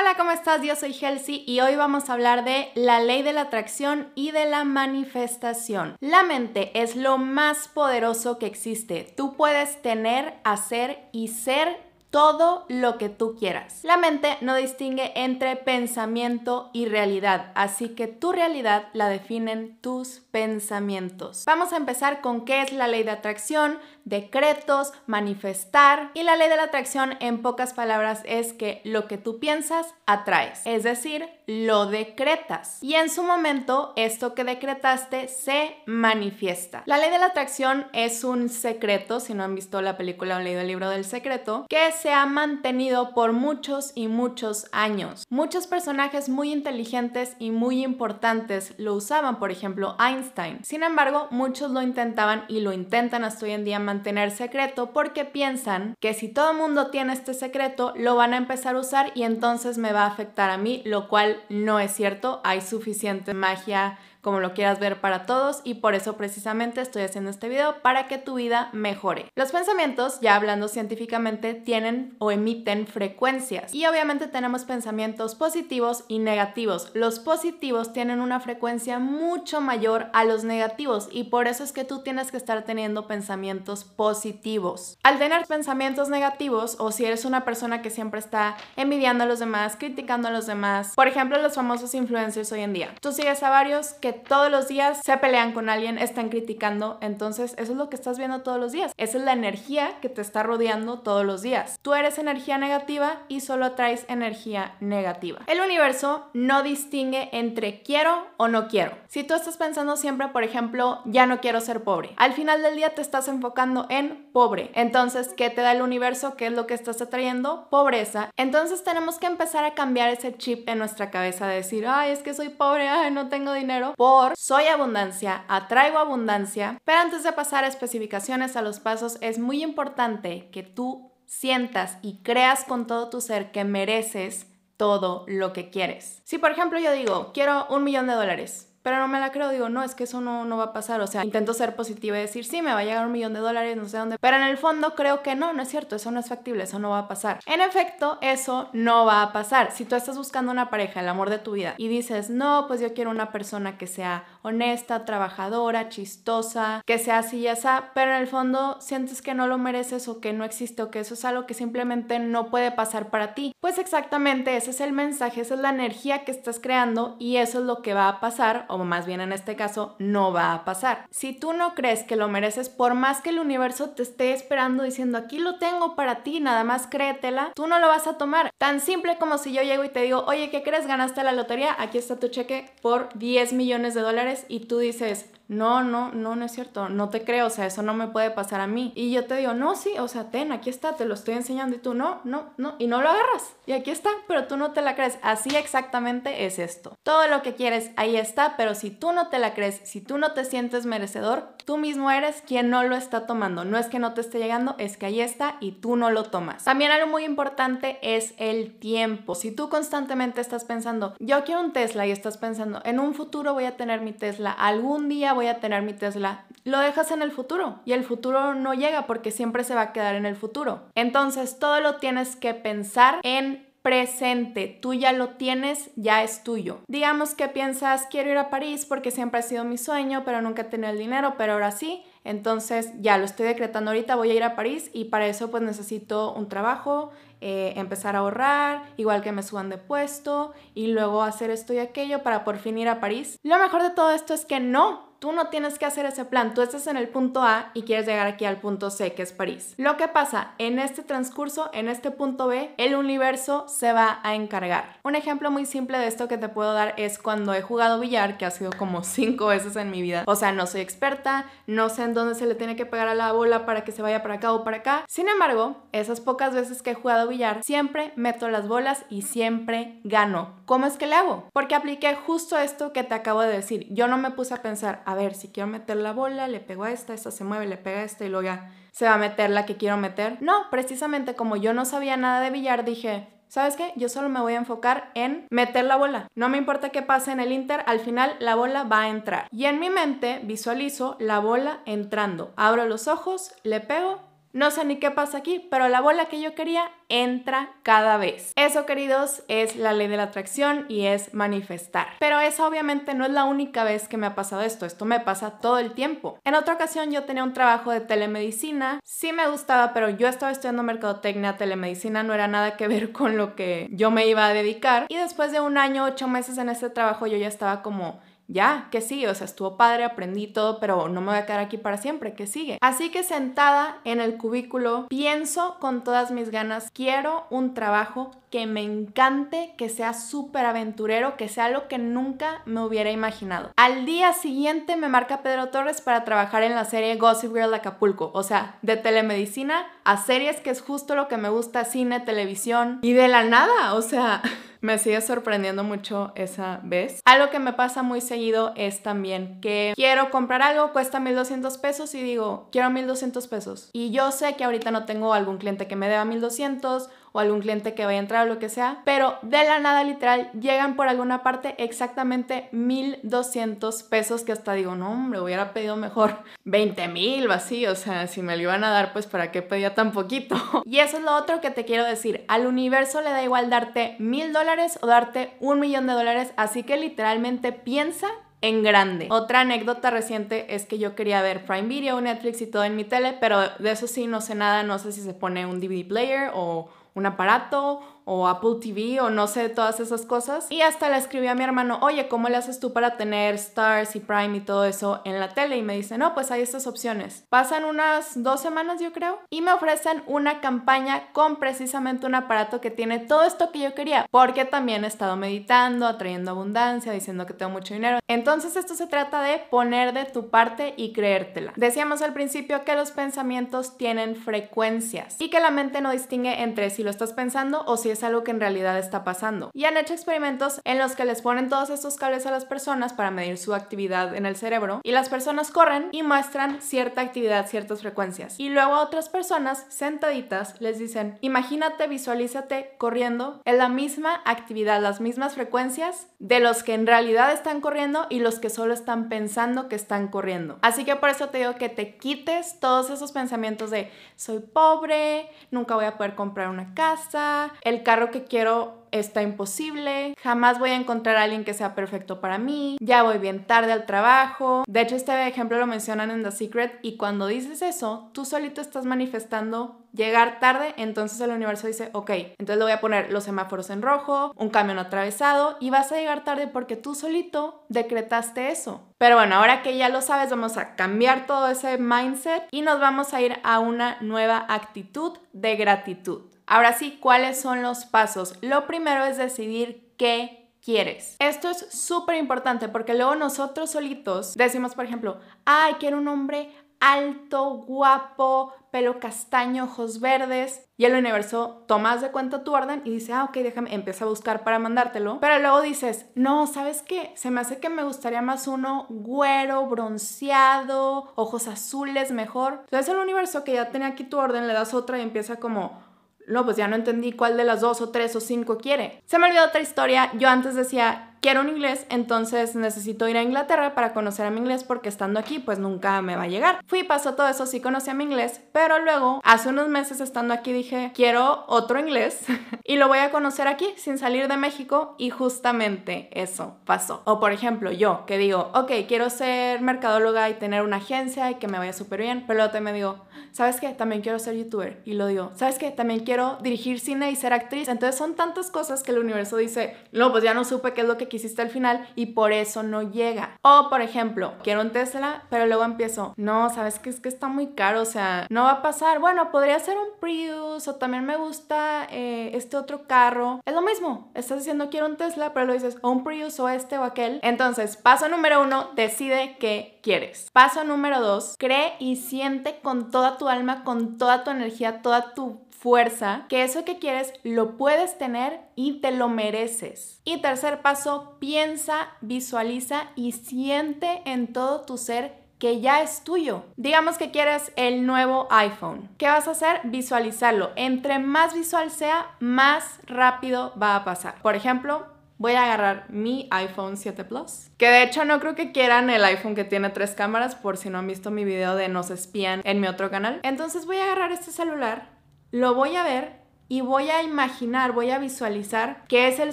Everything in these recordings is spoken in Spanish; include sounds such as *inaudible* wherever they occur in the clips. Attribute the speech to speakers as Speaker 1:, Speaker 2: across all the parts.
Speaker 1: Hola, ¿cómo estás? Yo soy Helsi y hoy vamos a hablar de la ley de la atracción y de la manifestación. La mente es lo más poderoso que existe. Tú puedes tener, hacer y ser todo lo que tú quieras. La mente no distingue entre pensamiento y realidad, así que tu realidad la definen tus pensamientos. Vamos a empezar con qué es la ley de atracción, decretos, manifestar y la ley de la atracción en pocas palabras es que lo que tú piensas atraes, es decir, lo decretas y en su momento esto que decretaste se manifiesta. La ley de la atracción es un secreto, si no han visto la película o leído el libro del secreto, que se ha mantenido por muchos y muchos años. Muchos personajes muy inteligentes y muy importantes lo usaban, por ejemplo Einstein. Sin embargo, muchos lo intentaban y lo intentan hasta hoy en día mantener secreto porque piensan que si todo el mundo tiene este secreto, lo van a empezar a usar y entonces me va a afectar a mí, lo cual no es cierto. Hay suficiente magia como lo quieras ver para todos y por eso precisamente estoy haciendo este video para que tu vida mejore. Los pensamientos, ya hablando científicamente, tienen o emiten frecuencias y obviamente tenemos pensamientos positivos y negativos. Los positivos tienen una frecuencia mucho mayor a los negativos y por eso es que tú tienes que estar teniendo pensamientos positivos. Al tener pensamientos negativos o si eres una persona que siempre está envidiando a los demás, criticando a los demás, por ejemplo los famosos influencers hoy en día, tú sigues a varios que todos los días se pelean con alguien, están criticando, entonces eso es lo que estás viendo todos los días. Esa es la energía que te está rodeando todos los días. Tú eres energía negativa y solo atraes energía negativa. El universo no distingue entre quiero o no quiero. Si tú estás pensando siempre, por ejemplo, ya no quiero ser pobre, al final del día te estás enfocando en pobre. Entonces, ¿qué te da el universo? ¿Qué es lo que estás atrayendo? Pobreza. Entonces tenemos que empezar a cambiar ese chip en nuestra cabeza de decir, ay, es que soy pobre, ay, no tengo dinero por soy abundancia, atraigo abundancia. Pero antes de pasar a especificaciones a los pasos, es muy importante que tú sientas y creas con todo tu ser que mereces todo lo que quieres. Si por ejemplo yo digo, quiero un millón de dólares, pero no me la creo, digo, no, es que eso no, no va a pasar. O sea, intento ser positiva y decir, sí, me va a llegar un millón de dólares, no sé dónde. Pero en el fondo creo que no, no es cierto, eso no es factible, eso no va a pasar. En efecto, eso no va a pasar. Si tú estás buscando una pareja, el amor de tu vida, y dices, no, pues yo quiero una persona que sea honesta, trabajadora, chistosa, que sea así y así, pero en el fondo sientes que no lo mereces o que no existe o que eso es algo que simplemente no puede pasar para ti. Pues exactamente ese es el mensaje, esa es la energía que estás creando y eso es lo que va a pasar o más bien en este caso, no va a pasar. Si tú no crees que lo mereces, por más que el universo te esté esperando diciendo aquí lo tengo para ti, nada más créetela, tú no lo vas a tomar. Tan simple como si yo llego y te digo, oye, ¿qué crees? Ganaste la lotería, aquí está tu cheque por 10 millones de dólares y tú dices, no, no, no, no es cierto, no te creo, o sea, eso no me puede pasar a mí. Y yo te digo, no, sí, o sea, ten, aquí está, te lo estoy enseñando y tú, no, no, no, y no lo agarras. Y aquí está, pero tú no te la crees. Así exactamente es esto. Todo lo que quieres, ahí está, pero si tú no te la crees, si tú no te sientes merecedor, tú mismo eres quien no lo está tomando. No es que no te esté llegando, es que ahí está y tú no lo tomas. También algo muy importante es el tiempo. Si tú constantemente estás pensando, yo quiero un Tesla y estás pensando, en un futuro voy a tener mi Tesla, algún día voy a tener mi Tesla, lo dejas en el futuro y el futuro no llega porque siempre se va a quedar en el futuro. Entonces todo lo tienes que pensar en presente, tú ya lo tienes, ya es tuyo. Digamos que piensas, quiero ir a París porque siempre ha sido mi sueño, pero nunca he tenido el dinero, pero ahora sí. Entonces ya lo estoy decretando ahorita, voy a ir a París y para eso pues necesito un trabajo, eh, empezar a ahorrar, igual que me suban de puesto y luego hacer esto y aquello para por fin ir a París. Lo mejor de todo esto es que no, Tú no tienes que hacer ese plan, tú estás en el punto A y quieres llegar aquí al punto C, que es París. Lo que pasa en este transcurso, en este punto B, el universo se va a encargar. Un ejemplo muy simple de esto que te puedo dar es cuando he jugado billar, que ha sido como *laughs* cinco veces en mi vida. O sea, no soy experta, no sé en dónde se le tiene que pegar a la bola para que se vaya para acá o para acá. Sin embargo, esas pocas veces que he jugado billar, siempre meto las bolas y siempre gano. ¿Cómo es que le hago? Porque apliqué justo esto que te acabo de decir. Yo no me puse a pensar, a ver, si quiero meter la bola, le pego a esta, esta se mueve, le pega a esta y luego ya se va a meter la que quiero meter. No, precisamente como yo no sabía nada de billar, dije, ¿sabes qué? Yo solo me voy a enfocar en meter la bola. No me importa qué pase en el Inter, al final la bola va a entrar. Y en mi mente visualizo la bola entrando. Abro los ojos, le pego No sé ni qué pasa aquí, pero la bola que yo quería entra cada vez. Eso, queridos, es la ley de la atracción y es manifestar. Pero esa obviamente no es la única vez que me ha pasado esto. Esto me pasa todo el tiempo. En otra ocasión yo tenía un trabajo de telemedicina. Sí me gustaba, pero yo estaba estudiando mercadotecnia. Telemedicina no era nada que ver con lo que yo me iba a dedicar. Y después de un año, ocho meses en este trabajo, yo ya estaba como ya, que sí, o sea, estuvo padre, aprendí todo, pero no me voy a quedar aquí para siempre, que sigue. Así que sentada en el cubículo, pienso con todas mis ganas, quiero un trabajo que me encante, que sea súper aventurero, que sea lo que nunca me hubiera imaginado. Al día siguiente me marca Pedro Torres para trabajar en la serie Gossip Girl Acapulco, o sea, de telemedicina a series que es justo lo que me gusta, cine, televisión y de la nada, o sea... *laughs* Me sigue sorprendiendo mucho esa vez. Algo que me pasa muy seguido es también que quiero comprar algo, cuesta 1200 pesos y digo, quiero 1200 pesos. Y yo sé que ahorita no tengo algún cliente que me deba 1200 o algún cliente que vaya a entrar o lo que sea, pero de la nada literal llegan por alguna parte exactamente 1200 pesos que hasta digo, no hombre, hubiera pedido mejor 20 mil o así, o sea, si me lo iban a dar, pues para qué pedía tan poquito. *laughs* y eso es lo otro que te quiero decir, al universo le da igual darte mil dólares o darte un millón de dólares, así que literalmente piensa en grande. Otra anécdota reciente es que yo quería ver Prime Video, Netflix y todo en mi tele, pero de eso sí no sé nada, no sé si se pone un DVD player o un aparato o Apple TV o no sé, todas esas cosas. Y hasta le escribí a mi hermano, oye, ¿cómo le haces tú para tener Stars y Prime y todo eso en la tele? Y me dice, no, pues hay estas opciones. Pasan unas dos semanas, yo creo, y me ofrecen una campaña con precisamente un aparato que tiene todo esto que yo quería, porque también he estado meditando, atrayendo abundancia, diciendo que tengo mucho dinero. Entonces esto se trata de poner de tu parte y creértela. Decíamos al principio que los pensamientos tienen frecuencias y que la mente no distingue entre si lo estás pensando o si es algo que en realidad está pasando. Y han hecho experimentos en los que les ponen todos estos cables a las personas para medir su actividad en el cerebro y las personas corren y muestran cierta actividad, ciertas frecuencias. Y luego a otras personas sentaditas les dicen, imagínate, visualízate corriendo en la misma actividad, las mismas frecuencias de los que en realidad están corriendo y los que solo están pensando que están corriendo. Así que por eso te digo que te quites todos esos pensamientos de soy pobre, nunca voy a poder comprar casa, el carro que quiero está imposible, jamás voy a encontrar a alguien que sea perfecto para mí, ya voy bien tarde al trabajo. De hecho, este ejemplo lo mencionan en The Secret y cuando dices eso, tú solito estás manifestando llegar tarde, entonces el universo dice, ok, entonces le voy a poner los semáforos en rojo, un camión atravesado y vas a llegar tarde porque tú solito decretaste eso. Pero bueno, ahora que ya lo sabes, vamos a cambiar todo ese mindset y nos vamos a ir a una nueva actitud de gratitud. Ahora sí, ¿cuáles son los pasos? Lo primero es decidir qué quieres. Esto es súper importante porque luego nosotros solitos decimos, por ejemplo, ay, quiero un hombre alto, guapo, pelo castaño, ojos verdes. Y el universo tomas de cuenta tu orden y dice, ah, ok, déjame, empieza a buscar para mandártelo. Pero luego dices, no, ¿sabes qué? Se me hace que me gustaría más uno güero, bronceado, ojos azules, mejor. Entonces el universo que ya tenía aquí tu orden, le das otra y empieza como, no, pues ya no entendí cuál de las dos o tres o cinco quiere. Se me olvidó otra historia. Yo antes decía, quiero un inglés, entonces necesito ir a Inglaterra para conocer a mi inglés porque estando aquí pues nunca me va a llegar. Fui, pasó todo eso, sí conocí a mi inglés, pero luego hace unos meses estando aquí dije, quiero otro inglés *laughs* y lo voy a conocer aquí sin salir de México y justamente eso pasó. O por ejemplo yo que digo, ok, quiero ser mercadóloga y tener una agencia y que me vaya súper bien, pero luego te me digo, ¿sabes qué? También quiero ser youtuber y lo digo, ¿sabes qué? También quiero dirigir cine y ser actriz. Entonces son tantas cosas que el universo dice, no, pues ya no supe qué es lo que quisiste al final y por eso no llega. O por ejemplo, quiero un Tesla, pero luego empiezo, no, sabes que es que está muy caro, o sea, no va a pasar. Bueno, podría ser un Prius o también me gusta eh, este otro carro. Es lo mismo, estás diciendo quiero un Tesla, pero lo dices o un Prius o este o aquel. Entonces, paso número uno, decide qué quieres. Paso número dos, cree y siente con toda tu alma, con toda tu energía, toda tu fuerza, que eso que quieres lo puedes tener y te lo mereces. Y tercer paso, piensa, visualiza y siente en todo tu ser que ya es tuyo. Digamos que quieres el nuevo iPhone. ¿Qué vas a hacer? Visualizarlo. Entre más visual sea, más rápido va a pasar. Por ejemplo, voy a agarrar mi iPhone 7 Plus. Que de hecho no creo que quieran el iPhone que tiene tres cámaras por si no han visto mi video de nos espían en mi otro canal. Entonces voy a agarrar este celular, lo voy a ver y voy a imaginar, voy a visualizar que es el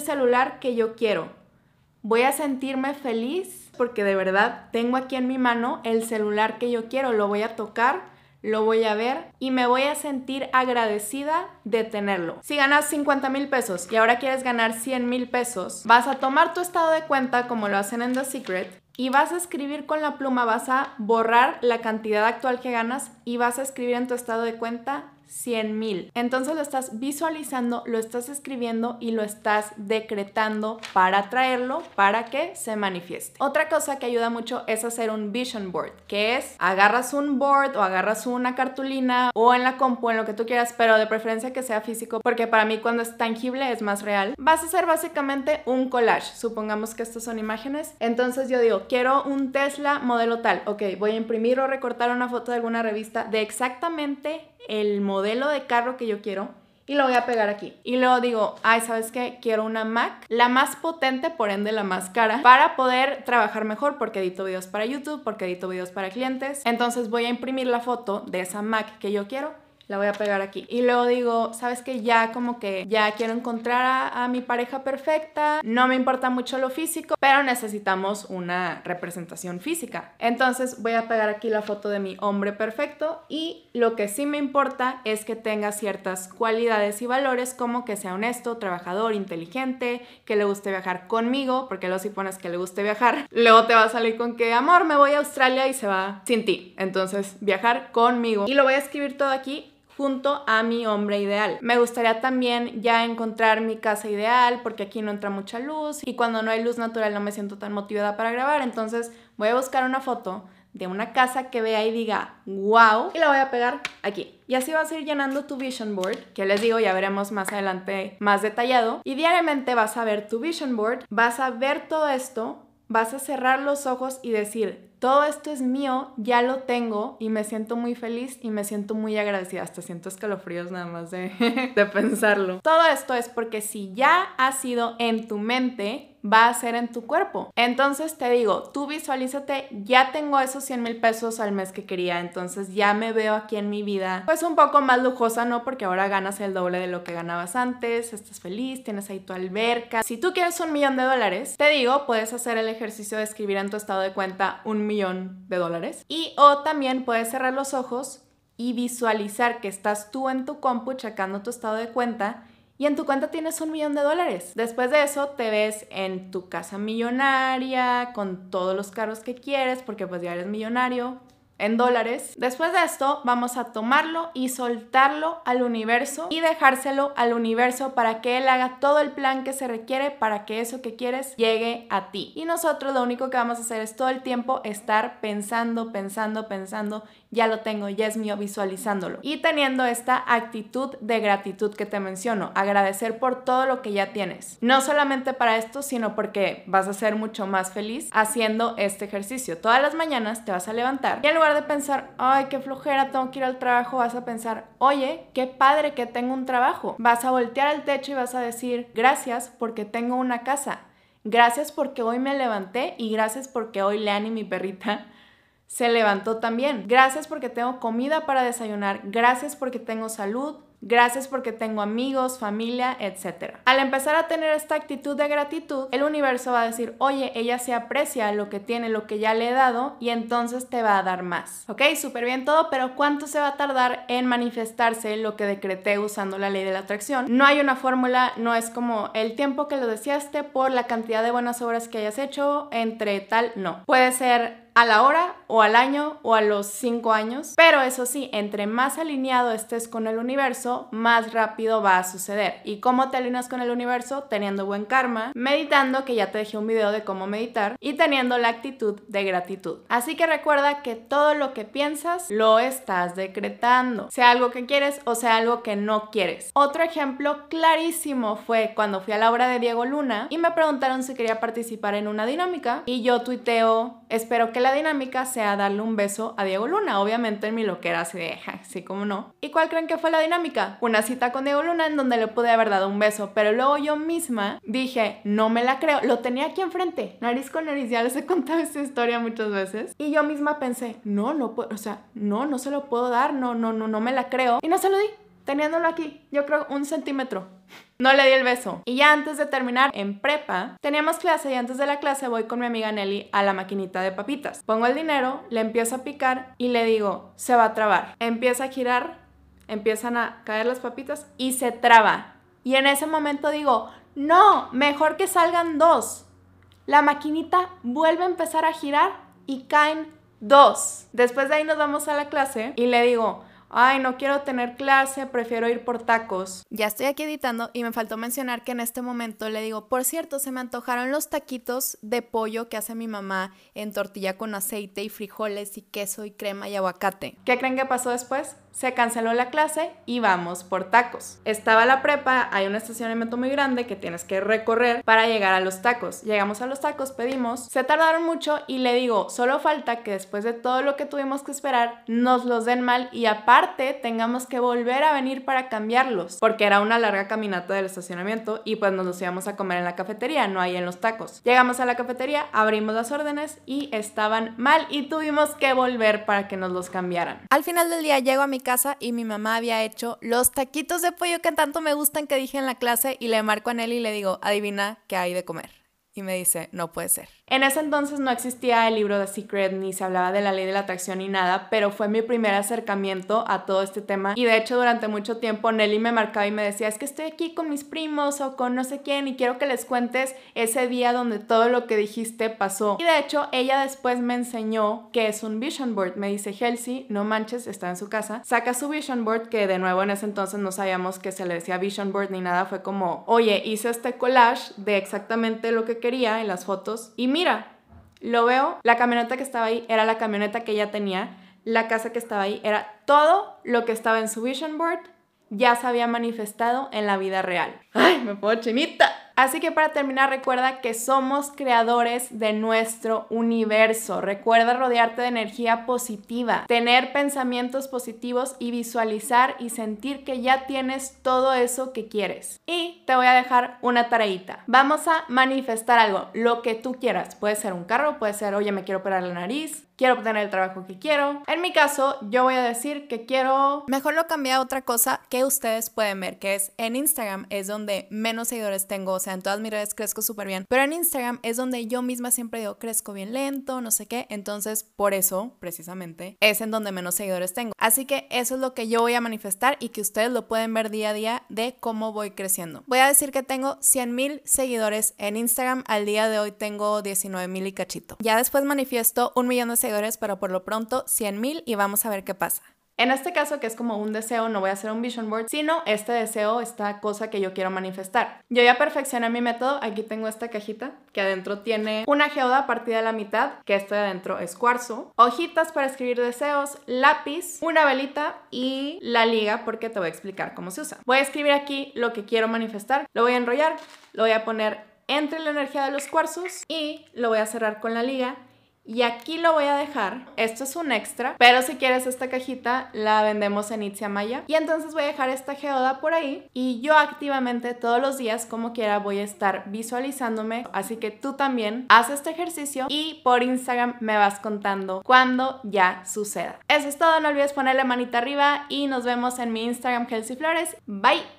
Speaker 1: celular que yo quiero. Voy a sentirme feliz porque de verdad tengo aquí en mi mano el celular que yo quiero, lo voy a tocar lo voy a ver y me voy a sentir agradecida de tenerlo. Si ganas 50 mil pesos y ahora quieres ganar 100 mil pesos, vas a tomar tu estado de cuenta como lo hacen en The Secret y vas a escribir con la pluma, vas a borrar la cantidad actual que ganas y vas a escribir en tu estado de cuenta 100 mil. Entonces lo estás visualizando, lo estás escribiendo y lo estás decretando para traerlo para que se manifieste. Otra cosa que ayuda mucho es hacer un vision board, que es agarras un board o agarras una cartulina o en la compu, en lo que tú quieras, pero de preferencia que sea físico, porque para mí cuando es tangible es más real. Vas a hacer básicamente un collage. Supongamos que estas son imágenes. Entonces yo digo, quiero un Tesla modelo tal. Ok, voy a imprimir o recortar una foto de alguna revista de exactamente el modelo de carro que yo quiero y lo voy a pegar aquí. Y luego digo, ay, ¿sabes qué? Quiero una Mac, la más potente, por ende la más cara, para poder trabajar mejor porque edito videos para YouTube, porque edito videos para clientes. Entonces voy a imprimir la foto de esa Mac que yo quiero la voy a pegar aquí. Y luego digo, ¿sabes que Ya como que ya quiero encontrar a, mi pareja perfecta, no me importa mucho lo físico, pero necesitamos una representación física. Entonces voy a pegar aquí la foto de mi hombre perfecto y lo que sí me importa es que tenga ciertas cualidades y valores como que sea honesto, trabajador, inteligente, que le guste viajar conmigo, porque luego si pones que le guste viajar, *laughs* luego te va a salir con que, amor, me voy a Australia y se va sin ti. Entonces, viajar conmigo. Y lo voy a escribir todo aquí junto a mi hombre ideal. Me gustaría también ya encontrar mi casa ideal porque aquí no entra mucha luz y cuando no hay luz natural no me siento tan motivada para grabar, entonces voy a buscar una foto de una casa que vea y diga wow y la voy a pegar aquí. Y así vas a ir llenando tu vision board, que les digo, ya veremos más adelante más detallado. Y diariamente vas a ver tu vision board, vas a ver todo esto, vas a cerrar los ojos y decir, todo esto es mío, ya lo tengo y me siento muy feliz y me siento muy agradecida. Hasta siento escalofríos nada más de, *laughs* de pensarlo. Todo esto es porque si ya ha sido en tu mente, va a ser en tu cuerpo. Entonces te digo, tú visualízate, ya tengo esos 100 mil pesos al mes que quería, entonces ya me veo aquí en mi vida, pues un poco más lujosa, ¿no? Porque ahora ganas el doble de lo que ganabas antes, estás feliz, tienes ahí tu alberca. Si tú quieres un millón de dólares, te digo, puedes hacer el ejercicio de escribir en tu estado de cuenta un millón de dólares. Y o también puedes cerrar los ojos y visualizar que estás tú en tu compu checando tu estado de cuenta y en tu cuenta tienes un millón de dólares. Después de eso te ves en tu casa millonaria, con todos los carros que quieres, porque pues ya eres millonario, en dólares. Después de esto vamos a tomarlo y soltarlo al universo y dejárselo al universo para que él haga todo el plan que se requiere para que eso que quieres llegue a ti. Y nosotros lo único que vamos a hacer es todo el tiempo estar pensando, pensando, pensando, ya lo tengo, ya es mío, visualizándolo. Y teniendo esta actitud de gratitud que te menciono, agradecer por todo lo que ya tienes. No solamente para esto, sino porque vas a ser mucho más feliz haciendo este ejercicio. Todas las mañanas te vas a levantar y en lugar de pensar, ay, qué flojera, tengo que ir al trabajo, vas a pensar, oye, qué padre que tengo un trabajo. Vas a voltear al techo y vas a decir, gracias porque tengo una casa. Gracias porque hoy me levanté y gracias porque hoy Leanne, mi perrita, se levantó también. Gracias porque tengo comida para desayunar. Gracias porque tengo salud. Gracias porque tengo amigos, familia, etc. Al empezar a tener esta actitud de gratitud, el universo va a decir, oye, ella se aprecia lo que tiene, lo que ya le he dado, y entonces te va a dar más. Ok, súper bien todo, pero ¿cuánto se va a tardar en manifestarse lo que decreté usando la ley de la atracción? No hay una fórmula, no es como el tiempo que lo deseaste por la cantidad de buenas obras que hayas hecho entre tal, no. Puede ser a la hora o al año o a los cinco años. Pero eso sí, entre más alineado estés con el universo, más rápido va a suceder. ¿Y cómo te alineas con el universo? Teniendo buen karma, meditando, que ya te dejé un video de cómo meditar, y teniendo la actitud de gratitud. Así que recuerda que todo lo que piensas lo estás decretando, sea algo que quieres o sea algo que no quieres. Otro ejemplo clarísimo fue cuando fui a la obra de Diego Luna y me preguntaron si quería participar en una dinámica y yo tuiteo, espero que la la dinámica sea darle un beso a Diego Luna. Obviamente en mi loquera así de, *laughs* así como no. ¿Y cuál creen que fue la dinámica? Una cita con Diego Luna en donde le pude haber dado un beso, pero luego yo misma dije, no me la creo. Lo tenía aquí enfrente, nariz con nariz. Ya les he contado esta historia muchas veces. Y yo misma pensé, no, no puedo, o sea, no, no se lo puedo dar, no, no, no, no me la creo. Y no se lo di, teniéndolo aquí, yo creo un centímetro. No le di el beso. Y ya antes de terminar en prepa, teníamos clase y antes de la clase voy con mi amiga Nelly a la maquinita de papitas. Pongo el dinero, le empiezo a picar y le digo, se va a trabar. Empieza a girar, empiezan a caer las papitas y se traba. Y en ese momento digo, no, mejor que salgan dos. La maquinita vuelve a empezar a girar y caen dos. Después de ahí nos vamos a la clase y le digo, ay, no quiero tener clase, prefiero ir por tacos. Ya estoy aquí editando y me faltó mencionar que en este momento le digo, por cierto, se me antojaron los taquitos de pollo que hace mi mamá en tortilla con aceite y frijoles y queso y crema y aguacate. ¿Qué creen que pasó después? se canceló la clase y vamos por tacos. Estaba la prepa, hay un estacionamiento muy grande que tienes que recorrer para llegar a los tacos. Llegamos a los tacos, pedimos, se tardaron mucho y le digo, solo falta que después de todo lo que tuvimos que esperar, nos los den mal y aparte tengamos que volver a venir para cambiarlos, porque era una larga caminata del estacionamiento y pues nos los íbamos a comer en la cafetería, no ahí en los tacos. Llegamos a la cafetería, abrimos las órdenes y estaban mal y tuvimos que volver para que nos los cambiaran. Al final del día llego a mi casa y mi mamá había hecho los taquitos de pollo que tanto me gustan que dije en la clase y le marco a Nelly y le digo, adivina qué hay de comer. Y me dice, no puede ser. En ese entonces no existía el libro de Secret ni se hablaba de la ley de la atracción ni nada, pero fue mi primer acercamiento a todo este tema. Y de hecho durante mucho tiempo Nelly me marcaba y me decía, es que estoy aquí con mis primos o con no sé quién y quiero que les cuentes ese día donde todo lo que dijiste pasó. Y de hecho ella después me enseñó que es un vision board. Me dice, Helsi, no manches, está en su casa. Saca su vision board que de nuevo en ese entonces no sabíamos que se le decía vision board ni nada. Fue como, oye, hice este collage de exactamente lo que quería en las fotos y mira, lo veo, la camioneta que estaba ahí era la camioneta que ella tenía, la casa que estaba ahí era todo lo que estaba en su vision board ya se había manifestado en la vida real. ¡Ay, me puedo chinita! Así que para terminar, recuerda que somos creadores de nuestro universo. Recuerda rodearte de energía positiva, tener pensamientos positivos y visualizar y sentir que ya tienes todo eso que quieres. Y te voy a dejar una tareita. Vamos a manifestar algo, lo que tú quieras. Puede ser un carro, puede ser, oye, me quiero operar la nariz, quiero obtener el trabajo que quiero. En mi caso, yo voy a decir que quiero... Mejor lo cambié a otra cosa que ustedes pueden ver, que es en Instagram es donde menos seguidores tengo, o sea, en todas mis redes crezco súper bien, pero en Instagram es donde yo misma siempre digo, crezco bien lento, no sé qué, entonces por eso, precisamente, es en donde menos seguidores tengo. Así que eso es lo que yo voy a manifestar y que ustedes lo pueden ver día a día de cómo voy creciendo. Voy a decir que tengo 100 mil seguidores en Instagram, al día de hoy tengo 19 mil y cachito. Ya después manifiesto un millón de seguidores, pero por lo pronto 100 mil y vamos a ver qué pasa. En este caso, que es como un deseo, no voy a hacer un vision board, sino este deseo, esta cosa que yo quiero manifestar. Yo ya perfeccioné mi método. Aquí tengo esta cajita que adentro tiene una geoda partida a la mitad, que esto de adentro es cuarzo, hojitas para escribir deseos, lápiz, una velita y la liga, porque te voy a explicar cómo se usa. Voy a escribir aquí lo que quiero manifestar, lo voy a enrollar, lo voy a poner entre la energía de los cuarzos y lo voy a cerrar con la liga y aquí lo voy a dejar. Esto es un extra, pero si quieres esta cajita la vendemos en Itzia Maya. Y entonces voy a dejar esta geoda por ahí y yo activamente todos los días como quiera voy a estar visualizándome. Así que tú también haz este ejercicio y por Instagram me vas contando cuando ya suceda. Eso es todo, no olvides ponerle manita arriba y nos vemos en mi Instagram Kelsey Flores. Bye.